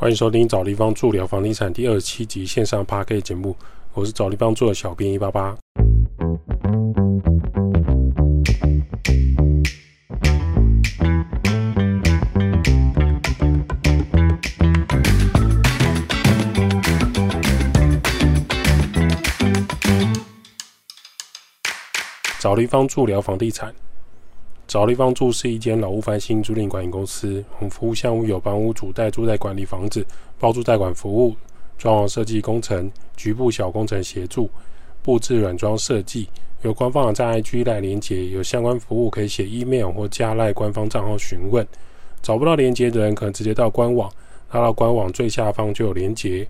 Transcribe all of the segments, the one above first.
欢迎收听找地方助聊房地产第二十七集线上 p a r k 节目，我是找地方做的小编一八八。找地方助聊房地产。找地方住是一间老屋翻新租赁管理公司，我们服务项目有帮屋主代租代管理房子、包租代管服务、装潢设计工程、局部小工程协助、布置软装设计。有官方网站 IG 来连接，有相关服务可以写 email 或加赖官方账号询问。找不到连接的人，可能直接到官网，拉到官网最下方就有连接。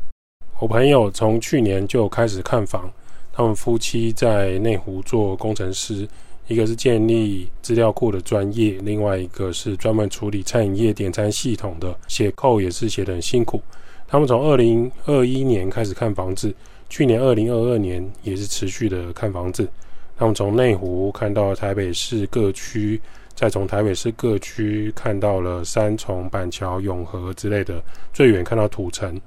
我朋友从去年就开始看房，他们夫妻在内湖做工程师。一个是建立资料库的专业，另外一个是专门处理餐饮业点餐系统的，写扣也是写得很辛苦。他们从二零二一年开始看房子，去年二零二二年也是持续的看房子。他们从内湖看到台北市各区，再从台北市各区看到了三重、板桥、永和之类的，最远看到土城。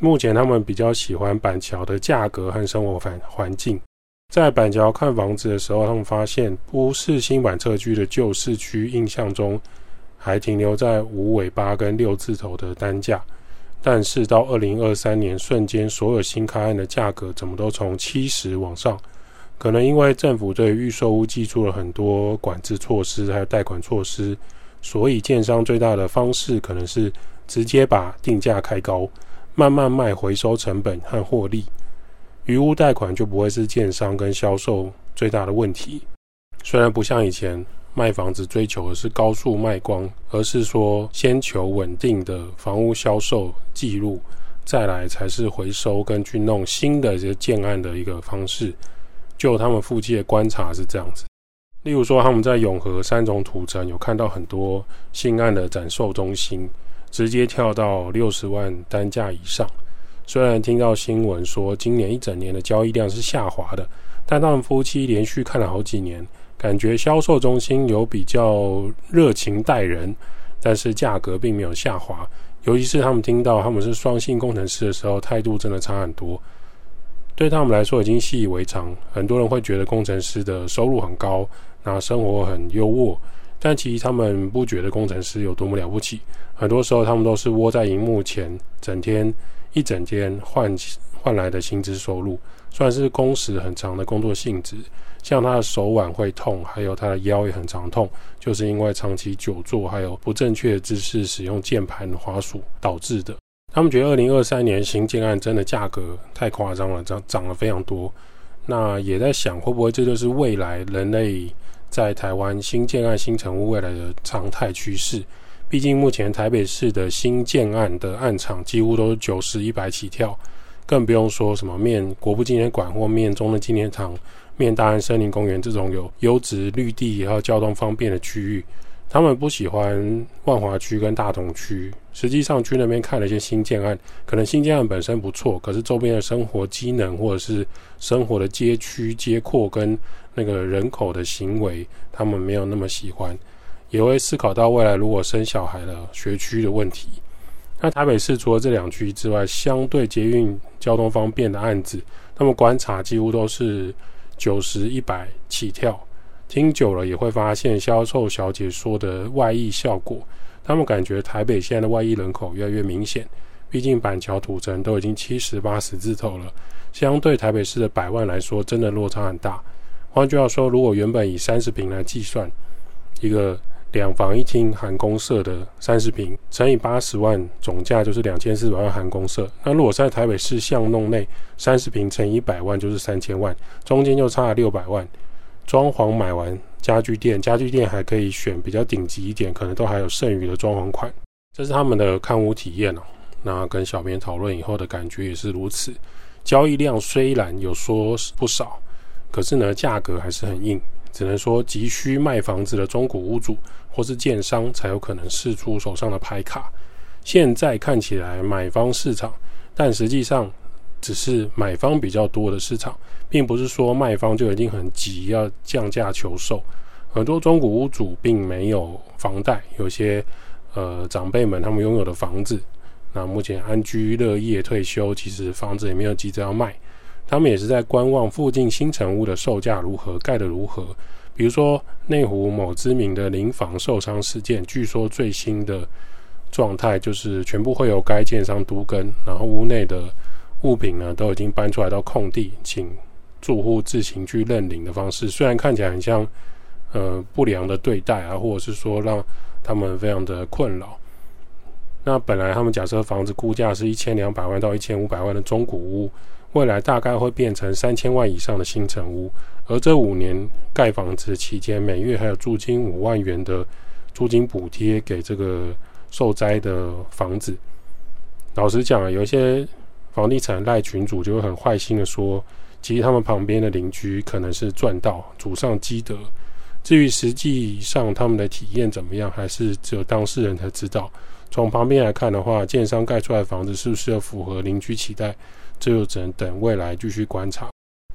目前他们比较喜欢板桥的价格和生活环环境。在板桥看房子的时候，他们发现不是新板侧区的旧市区，印象中还停留在五尾八跟六字头的单价，但是到二零二三年，瞬间所有新开案的价格怎么都从七十往上？可能因为政府对预售屋寄出了很多管制措施，还有贷款措施，所以建商最大的方式可能是直接把定价开高，慢慢卖回收成本和获利。余屋贷款就不会是建商跟销售最大的问题。虽然不像以前卖房子追求的是高速卖光，而是说先求稳定的房屋销售记录，再来才是回收跟去弄新的这些建案的一个方式。就他们附近的观察是这样子。例如说他们在永和三种土城有看到很多新案的展售中心，直接跳到六十万单价以上。虽然听到新闻说今年一整年的交易量是下滑的，但他们夫妻连续看了好几年，感觉销售中心有比较热情待人，但是价格并没有下滑。尤其是他们听到他们是双性工程师的时候，态度真的差很多。对他们来说已经习以为常，很多人会觉得工程师的收入很高，那生活很优渥，但其实他们不觉得工程师有多么了不起。很多时候他们都是窝在荧幕前，整天。一整天换换来的薪资收入，算是工时很长的工作性质。像他的手腕会痛，还有他的腰也很常痛，就是因为长期久坐还有不正确的姿势使用键盘滑鼠导致的。他们觉得二零二三年新建案真的价格太夸张了，涨涨了非常多。那也在想，会不会这就是未来人类在台湾新建案新成屋未来的常态趋势？毕竟目前台北市的新建案的案场几乎都是九十一百起跳，更不用说什么面国父纪念馆或面中的纪念堂、面大安森林公园这种有优质绿地还有交通方便的区域。他们不喜欢万华区跟大同区。实际上去那边看了一些新建案，可能新建案本身不错，可是周边的生活机能或者是生活的街区街廓跟那个人口的行为，他们没有那么喜欢。也会思考到未来如果生小孩的学区的问题。那台北市除了这两区之外，相对捷运交通方便的案子，他们观察几乎都是九十一百起跳。听久了也会发现销售小姐说的外溢效果。他们感觉台北现在的外溢人口越来越明显。毕竟板桥土城都已经七十八十字头了，相对台北市的百万来说，真的落差很大。换句话说，如果原本以三十平来计算，一个两房一厅含公社的三十平乘以八十万，总价就是两千四百万含公社。那如果在台北市巷弄内三十平乘一百万，就是三千万，中间就差了六百万。装潢买完，家具店家具店还可以选比较顶级一点，可能都还有剩余的装潢款。这是他们的看屋体验哦。那跟小编讨论以后的感觉也是如此。交易量虽然有说不少，可是呢，价格还是很硬。只能说急需卖房子的中古屋主或是建商才有可能试出手上的牌卡。现在看起来买方市场，但实际上只是买方比较多的市场，并不是说卖方就一定很急要降价求售。很多中古屋主并没有房贷，有些呃长辈们他们拥有的房子，那目前安居乐业退休，其实房子也没有急着要卖，他们也是在观望附近新城屋的售价如何，盖的如何。比如说内湖某知名的临房受伤事件，据说最新的状态就是全部会由该建商督根，然后屋内的物品呢都已经搬出来到空地，请住户自行去认领的方式，虽然看起来很像。呃，不良的对待啊，或者是说让他们非常的困扰。那本来他们假设房子估价是一千两百万到一千五百万的中古屋，未来大概会变成三千万以上的新城屋。而这五年盖房子期间，每月还有租金五万元的租金补贴给这个受灾的房子。老实讲，有一些房地产赖群主就会很坏心的说，其实他们旁边的邻居可能是赚到祖上积德。至于实际上他们的体验怎么样，还是只有当事人才知道。从旁边来看的话，建商盖出来的房子是不是要符合邻居期待，这就只能等未来继续观察。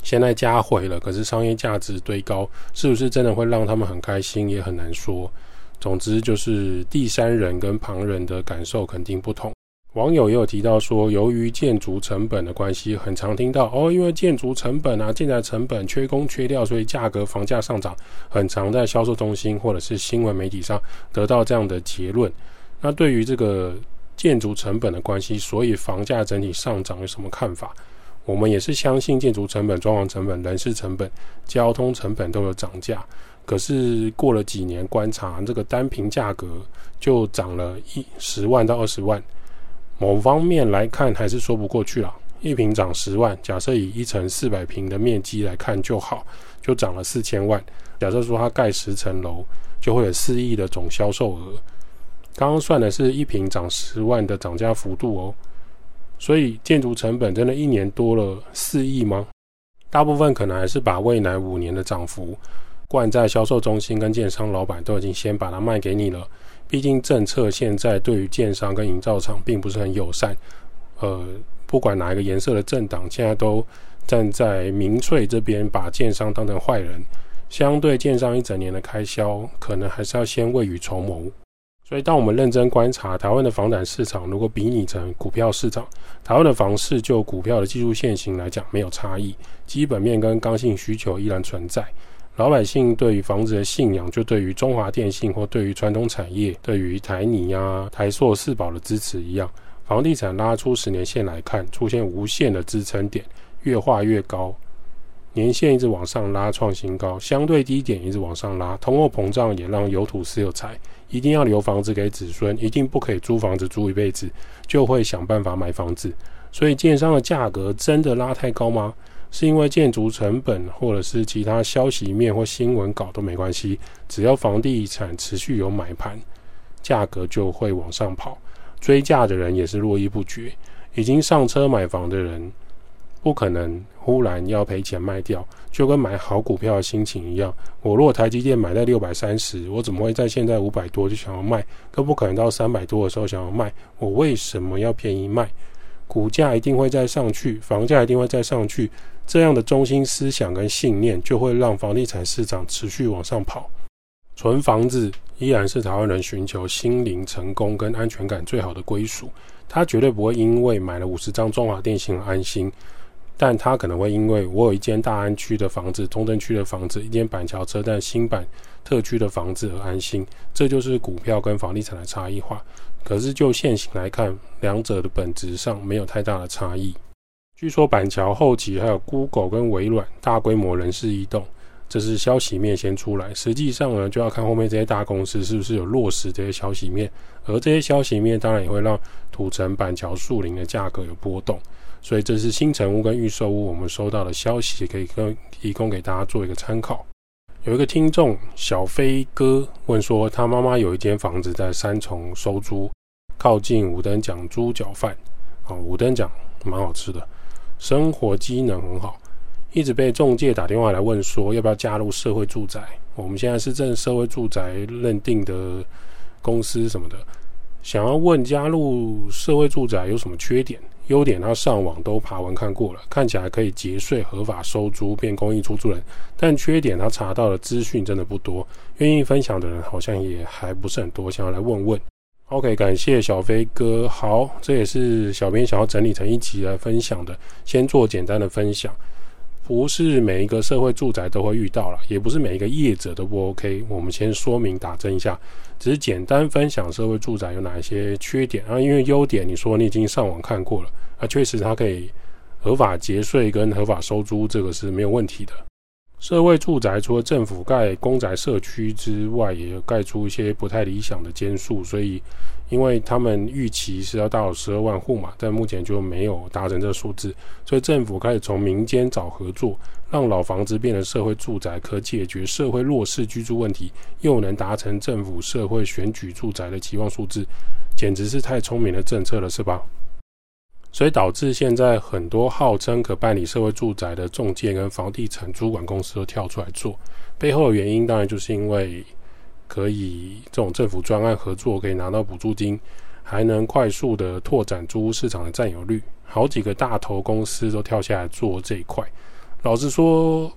现在家毁了，可是商业价值堆高，是不是真的会让他们很开心，也很难说。总之，就是第三人跟旁人的感受肯定不同。网友也有提到说，由于建筑成本的关系，很常听到哦，因为建筑成本啊、建材成本、缺工缺料，所以价格房价上涨。很常在销售中心或者是新闻媒体上得到这样的结论。那对于这个建筑成本的关系，所以房价整体上涨有什么看法？我们也是相信建筑成本、装潢成本、人事成本、交通成本都有涨价。可是过了几年观察，这个单平价格就涨了一十万到二十万。某方面来看，还是说不过去了。一平涨十万，假设以一层四百平的面积来看就好，就涨了四千万。假设说它盖十层楼，就会有四亿的总销售额。刚刚算的是一平涨十万的涨价幅度哦。所以建筑成本真的一年多了四亿吗？大部分可能还是把未来五年的涨幅灌在销售中心跟建商老板都已经先把它卖给你了。毕竟政策现在对于建商跟营造厂并不是很友善，呃，不管哪一个颜色的政党，现在都站在民粹这边，把建商当成坏人。相对建商一整年的开销，可能还是要先未雨绸缪。所以，当我们认真观察台湾的房产市场，如果比拟成股票市场，台湾的房市就股票的技术线型来讲没有差异，基本面跟刚性需求依然存在。老百姓对于房子的信仰，就对于中华电信或对于传统产业、对于台泥啊、台塑四宝的支持一样。房地产拉出十年线来看，出现无限的支撑点，越画越高，年线一直往上拉，创新高，相对低点一直往上拉。通货膨胀也让有土私有财，一定要留房子给子孙，一定不可以租房子租一辈子，就会想办法买房子。所以，建商的价格真的拉太高吗？是因为建筑成本，或者是其他消息面或新闻稿都没关系，只要房地产持续有买盘，价格就会往上跑。追价的人也是络绎不绝，已经上车买房的人，不可能忽然要赔钱卖掉，就跟买好股票的心情一样。我如果台积电买在六百三十，我怎么会在现在五百多就想要卖？更不可能到三百多的时候想要卖。我为什么要便宜卖？股价一定会再上去，房价一定会再上去。这样的中心思想跟信念，就会让房地产市场持续往上跑。存房子依然是台湾人寻求心灵成功跟安全感最好的归属。他绝对不会因为买了五十张中华电信而安心，但他可能会因为我有一间大安区的房子、中正区的房子、一间板桥车站新版特区的房子而安心。这就是股票跟房地产的差异化。可是就现行来看，两者的本质上没有太大的差异。据说板桥后期还有 Google 跟微软大规模人事异动，这是消息面先出来。实际上呢，就要看后面这些大公司是不是有落实这些消息面。而这些消息面当然也会让土城板桥树林的价格有波动。所以这是新城屋跟预售屋我们收到的消息，可以跟提供给大家做一个参考。有一个听众小飞哥问说，他妈妈有一间房子在三重收租，靠近五等奖猪脚饭啊，五等奖蛮好吃的。生活机能很好，一直被中介打电话来问说要不要加入社会住宅。我们现在是正社会住宅认定的公司什么的，想要问加入社会住宅有什么缺点？优点他上网都爬文看过了，看起来可以节税、合法收租、变公益出租人。但缺点他查到的资讯真的不多，愿意分享的人好像也还不是很多，想要来问问。OK，感谢小飞哥。好，这也是小编想要整理成一集来分享的。先做简单的分享，不是每一个社会住宅都会遇到了，也不是每一个业者都不 OK。我们先说明打针一下，只是简单分享社会住宅有哪一些缺点啊？因为优点，你说你已经上网看过了啊，确实它可以合法节税跟合法收租，这个是没有问题的。社会住宅除了政府盖公宅社区之外，也盖出一些不太理想的间数，所以因为他们预期是要到十二万户嘛，但目前就没有达成这个数字，所以政府开始从民间找合作，让老房子变成社会住宅，可解决社会弱势居住问题，又能达成政府社会选举住宅的期望数字，简直是太聪明的政策了，是吧？所以导致现在很多号称可办理社会住宅的中介跟房地产主管公司都跳出来做，背后的原因当然就是因为可以这种政府专案合作，可以拿到补助金，还能快速的拓展租屋市场的占有率。好几个大头公司都跳下来做这一块。老实说，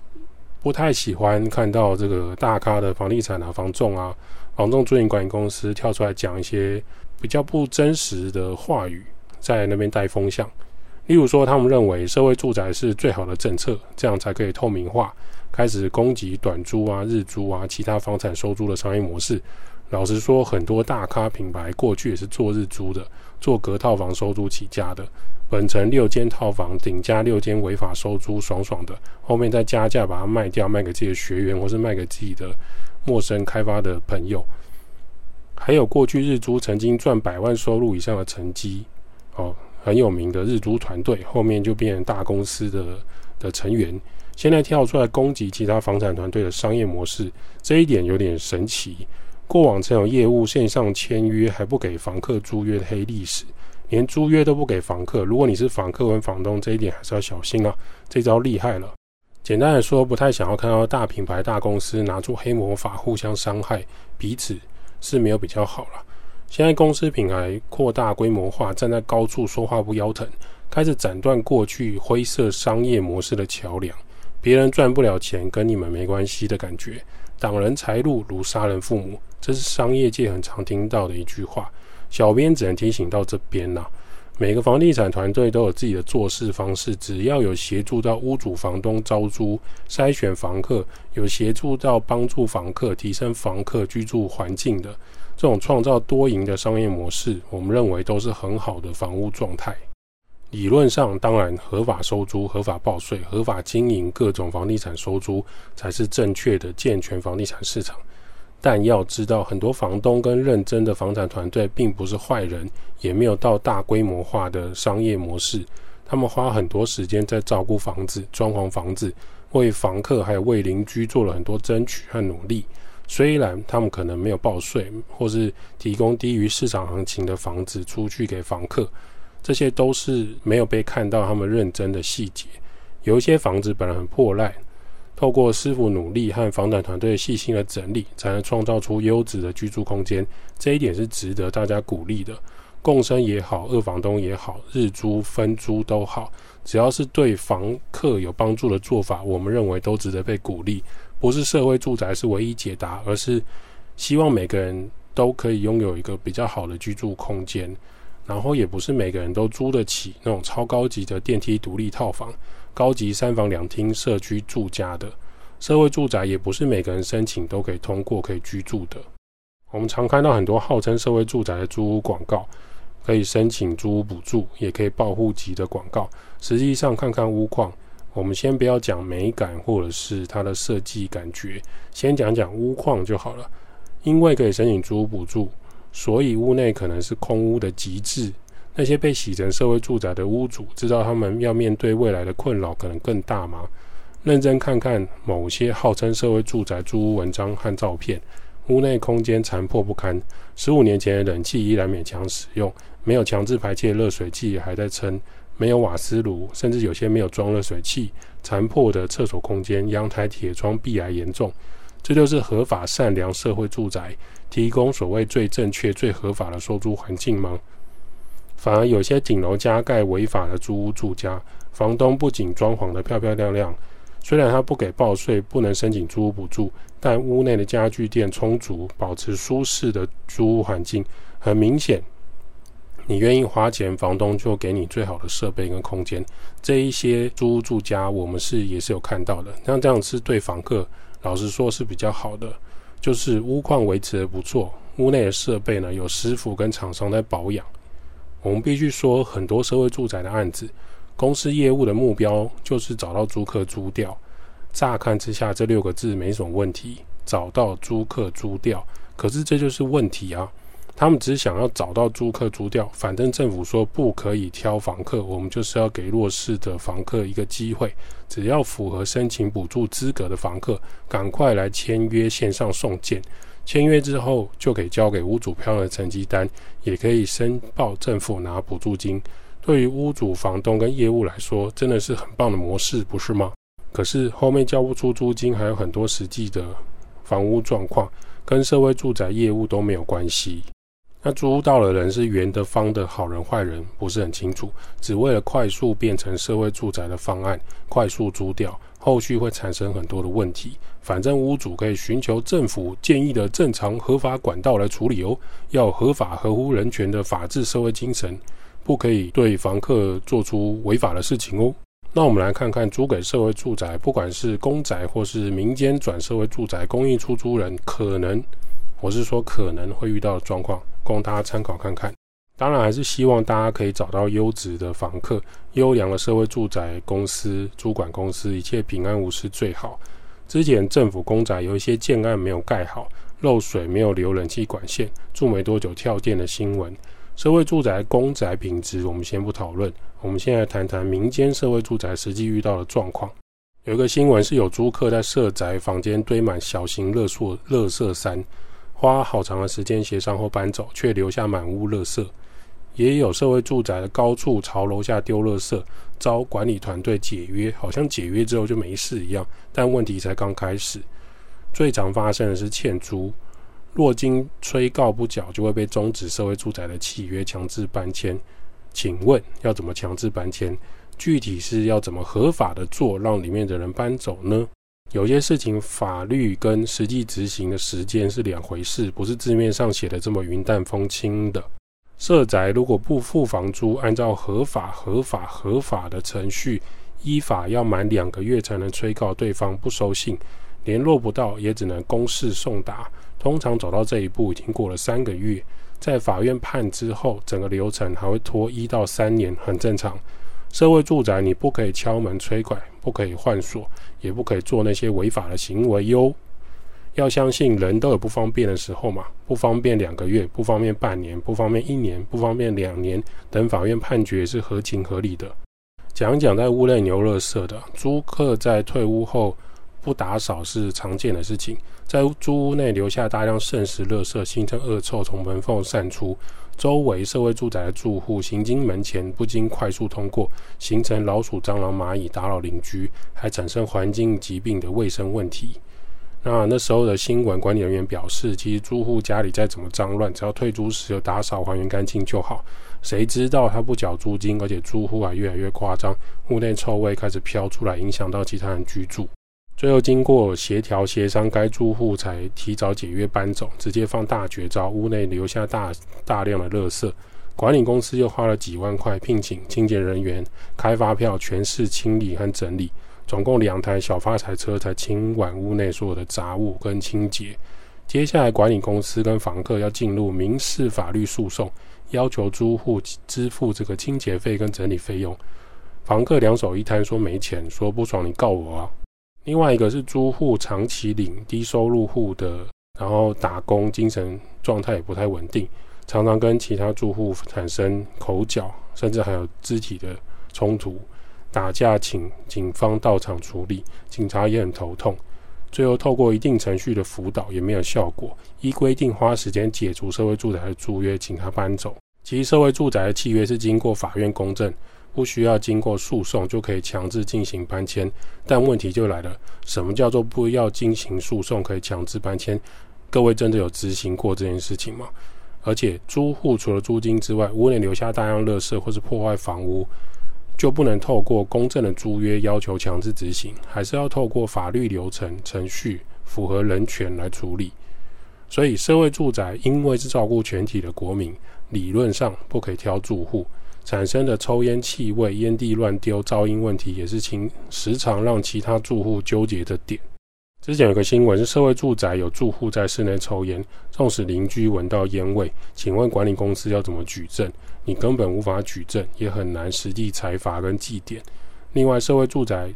不太喜欢看到这个大咖的房地产啊、房仲啊、房仲租赁管理公司跳出来讲一些比较不真实的话语。在那边带风向，例如说，他们认为社会住宅是最好的政策，这样才可以透明化，开始供给短租啊、日租啊、其他房产收租的商业模式。老实说，很多大咖品牌过去也是做日租的，做隔套房收租起家的。本城六间套房顶加六间违法收租，爽爽的，后面再加价把它卖掉，卖给自己的学员，或是卖给自己的陌生开发的朋友。还有过去日租曾经赚百万收入以上的成绩。哦，很有名的日租团队，后面就变成大公司的的成员，现在跳出来攻击其他房产团队的商业模式，这一点有点神奇。过往这种业务线上签约还不给房客租约的黑历史，连租约都不给房客。如果你是房客跟房东，这一点还是要小心啊。这招厉害了。简单来说，不太想要看到大品牌大公司拿出黑魔法互相伤害彼此，是没有比较好了。现在公司品牌扩大规模化，站在高处说话不腰疼，开始斩断过去灰色商业模式的桥梁。别人赚不了钱，跟你们没关系的感觉。挡人财路如杀人父母，这是商业界很常听到的一句话。小编只能提醒到这边啦。每个房地产团队都有自己的做事方式，只要有协助到屋主、房东招租、筛选房客，有协助到帮助房客提升房客居住环境的这种创造多赢的商业模式，我们认为都是很好的房屋状态。理论上，当然合法收租、合法报税、合法经营各种房地产收租，才是正确的健全房地产市场。但要知道，很多房东跟认真的房产团队并不是坏人，也没有到大规模化的商业模式。他们花很多时间在照顾房子、装潢房子，为房客还有为邻居做了很多争取和努力。虽然他们可能没有报税，或是提供低于市场行情的房子出去给房客，这些都是没有被看到他们认真的细节。有一些房子本来很破烂。透过师傅努力和房产团队细心的整理，才能创造出优质的居住空间。这一点是值得大家鼓励的。共生也好，二房东也好，日租分租都好，只要是对房客有帮助的做法，我们认为都值得被鼓励。不是社会住宅是唯一解答，而是希望每个人都可以拥有一个比较好的居住空间。然后也不是每个人都租得起那种超高级的电梯独立套房。高级三房两厅社区住家的社会住宅，也不是每个人申请都可以通过可以居住的。我们常看到很多号称社会住宅的租屋广告，可以申请租屋补助，也可以报户籍的广告。实际上看看屋况，我们先不要讲美感或者是它的设计感觉，先讲讲屋况就好了。因为可以申请租屋补助，所以屋内可能是空屋的极致。那些被洗成社会住宅的屋主，知道他们要面对未来的困扰可能更大吗？认真看看某些号称社会住宅租屋文章和照片，屋内空间残破不堪，十五年前的冷气依然勉强使用，没有强制排气的热水器还在撑，没有瓦斯炉，甚至有些没有装热水器，残破的厕所空间，阳台铁窗壁癌严重，这就是合法善良社会住宅提供所谓最正确、最合法的收租环境吗？反而有些顶楼加盖违法的租屋住家，房东不仅装潢的漂漂亮亮，虽然他不给报税，不能申请租屋补助，但屋内的家具店充足，保持舒适的租屋环境，很明显，你愿意花钱，房东就给你最好的设备跟空间。这一些租屋住家，我们是也是有看到的。像这样是对房客，老实说是比较好的，就是屋况维持的不错，屋内的设备呢有师傅跟厂商在保养。我们必须说，很多社会住宅的案子，公司业务的目标就是找到租客租掉。乍看之下，这六个字没什么问题，找到租客租掉。可是这就是问题啊！他们只想要找到租客租掉，反正政府说不可以挑房客，我们就是要给弱势的房客一个机会。只要符合申请补助资格的房客，赶快来签约，线上送件。签约之后，就可以交给屋主漂亮的成绩单，也可以申报政府拿补助金。对于屋主、房东跟业务来说，真的是很棒的模式，不是吗？可是后面交不出租金，还有很多实际的房屋状况，跟社会住宅业务都没有关系。那租到的人是圆的、方的，好人坏人不是很清楚，只为了快速变成社会住宅的方案，快速租掉。后续会产生很多的问题，反正屋主可以寻求政府建议的正常合法管道来处理哦，要合法合乎人权的法治社会精神，不可以对房客做出违法的事情哦。那我们来看看租给社会住宅，不管是公宅或是民间转社会住宅，公益出租人可能，我是说可能会遇到的状况，供大家参考看看。当然，还是希望大家可以找到优质的房客、优良的社会住宅公司、主管公司，一切平安无事最好。之前政府公宅有一些建案没有盖好，漏水没有留冷气管线，住没多久跳电的新闻。社会住宅公宅品质我们先不讨论，我们现在谈谈民间社会住宅实际遇到的状况。有一个新闻是有租客在社宅房间堆满小型垃圾垃圾山，花好长的时间协商后搬走，却留下满屋垃圾。也有社会住宅的高处朝楼下丢垃圾，遭管理团队解约，好像解约之后就没事一样，但问题才刚开始。最常发生的是欠租，若经催告不缴，就会被终止社会住宅的契约，强制搬迁。请问要怎么强制搬迁？具体是要怎么合法的做，让里面的人搬走呢？有些事情法律跟实际执行的时间是两回事，不是字面上写的这么云淡风轻的。社宅如果不付房租，按照合法、合法、合法的程序，依法要满两个月才能催告对方不收信，联络不到也只能公示送达。通常走到这一步已经过了三个月，在法院判之后，整个流程还会拖一到三年，很正常。社会住宅你不可以敲门催拐，不可以换锁，也不可以做那些违法的行为哟。要相信人都有不方便的时候嘛，不方便两个月，不方便半年，不方便一年，不方便两年，等法院判决是合情合理的。讲讲在屋内牛乐色的租客在退屋后不打扫是常见的事情，在租屋内留下大量剩食垃圾，形成恶臭从门缝散出，周围社会住宅的住户行经门前不经快速通过，形成老鼠、蟑螂、蚂蚁打扰邻居，还产生环境疾病的卫生问题。那那时候的新闻管理人员表示，其实租户家里再怎么脏乱，只要退租时有打扫还原干净就好。谁知道他不缴租金，而且租户还越来越夸张，屋内臭味开始飘出来，影响到其他人居住。最后经过协调协商，该租户才提早解约搬走，直接放大绝招，屋内留下大大量的垃圾。管理公司又花了几万块聘请清洁人员，开发票全市清理和整理。总共两台小发财车才清完屋内所有的杂物跟清洁。接下来管理公司跟房客要进入民事法律诉讼，要求租户支付这个清洁费跟整理费用。房客两手一摊说没钱，说不爽你告我啊。另外一个是租户长期领低收入户的，然后打工，精神状态也不太稳定，常常跟其他住户产生口角，甚至还有肢体的冲突。打架，请警方到场处理，警察也很头痛。最后透过一定程序的辅导也没有效果，依规定花时间解除社会住宅的租约，请他搬走。其实社会住宅的契约是经过法院公证，不需要经过诉讼就可以强制进行搬迁。但问题就来了，什么叫做不要进行诉讼可以强制搬迁？各位真的有执行过这件事情吗？而且租户除了租金之外，屋内留下大量垃圾或是破坏房屋。就不能透过公正的租约要求强制执行，还是要透过法律流程程序符合人权来处理。所以社会住宅因为是照顾全体的国民，理论上不可以挑住户。产生的抽烟气味、烟蒂乱丢、噪音问题，也是情时常让其他住户纠结的点。之前有个新闻是社会住宅有住户在室内抽烟，纵使邻居闻到烟味，请问管理公司要怎么举证？你根本无法举证，也很难实地裁罚跟祭点。另外，社会住宅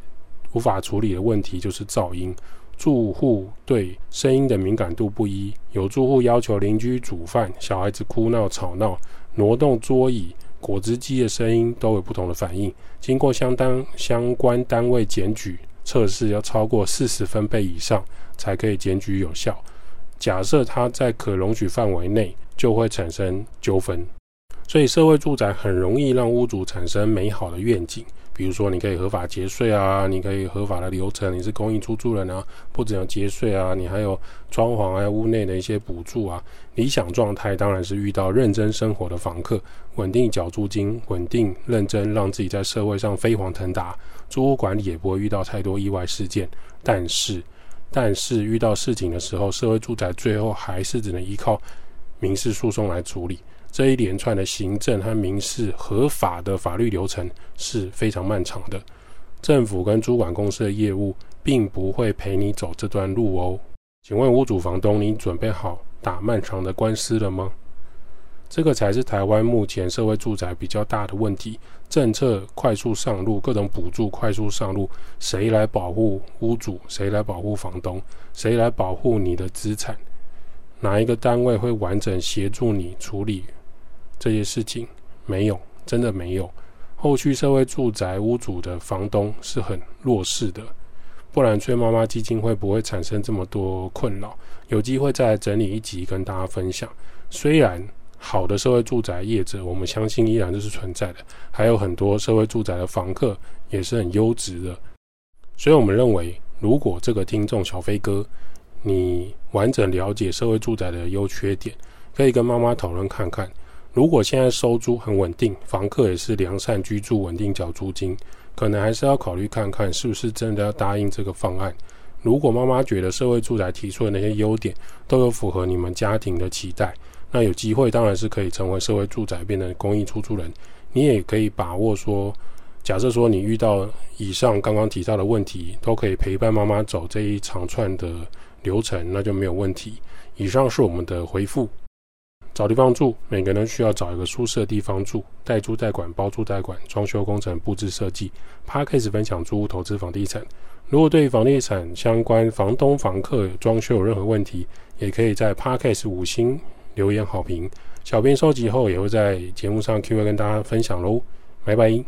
无法处理的问题就是噪音，住户对声音的敏感度不一，有住户要求邻居煮饭，小孩子哭闹吵闹，挪动桌椅。果汁机的声音都有不同的反应，经过相当相关单位检举测试，要超过四十分贝以上才可以检举有效。假设它在可容许范围内，就会产生纠纷。所以社会住宅很容易让屋主产生美好的愿景。比如说，你可以合法节税啊，你可以合法的流程，你是公益出租人啊，不只要节税啊，你还有装潢啊、屋内的一些补助啊。理想状态当然是遇到认真生活的房客，稳定缴租金，稳定认真，让自己在社会上飞黄腾达，租屋管理也不会遇到太多意外事件。但是，但是遇到事情的时候，社会住宅最后还是只能依靠民事诉讼来处理。这一连串的行政和民事合法的法律流程是非常漫长的，政府跟主管公司的业务并不会陪你走这段路哦。请问屋主房东，你准备好打漫长的官司了吗？这个才是台湾目前社会住宅比较大的问题。政策快速上路，各种补助快速上路，谁来保护屋主？谁来保护房东？谁来保护你的资产？哪一个单位会完整协助你处理？这些事情没有，真的没有。后续社会住宅屋主的房东是很弱势的，不然崔妈妈基金会不会产生这么多困扰？有机会再整理一集跟大家分享。虽然好的社会住宅业者，我们相信依然都是存在的，还有很多社会住宅的房客也是很优质的。所以我们认为，如果这个听众小飞哥，你完整了解社会住宅的优缺点，可以跟妈妈讨论看看。如果现在收租很稳定，房客也是良善居住、稳定缴租金，可能还是要考虑看看是不是真的要答应这个方案。如果妈妈觉得社会住宅提出的那些优点都有符合你们家庭的期待，那有机会当然是可以成为社会住宅变成公益出租人。你也可以把握说，假设说你遇到以上刚刚提到的问题，都可以陪伴妈妈走这一长串的流程，那就没有问题。以上是我们的回复。找地方住，每个人需要找一个舒适的地方住。代租代管、包租代管、装修工程、布置设计。p a r k a s 分享租屋投资房地产。如果对房地产相关、房东、房客装修有任何问题，也可以在 p a r k a s 五星留言好评。小编收集后也会在节目上 Q&A 跟大家分享喽。拜拜。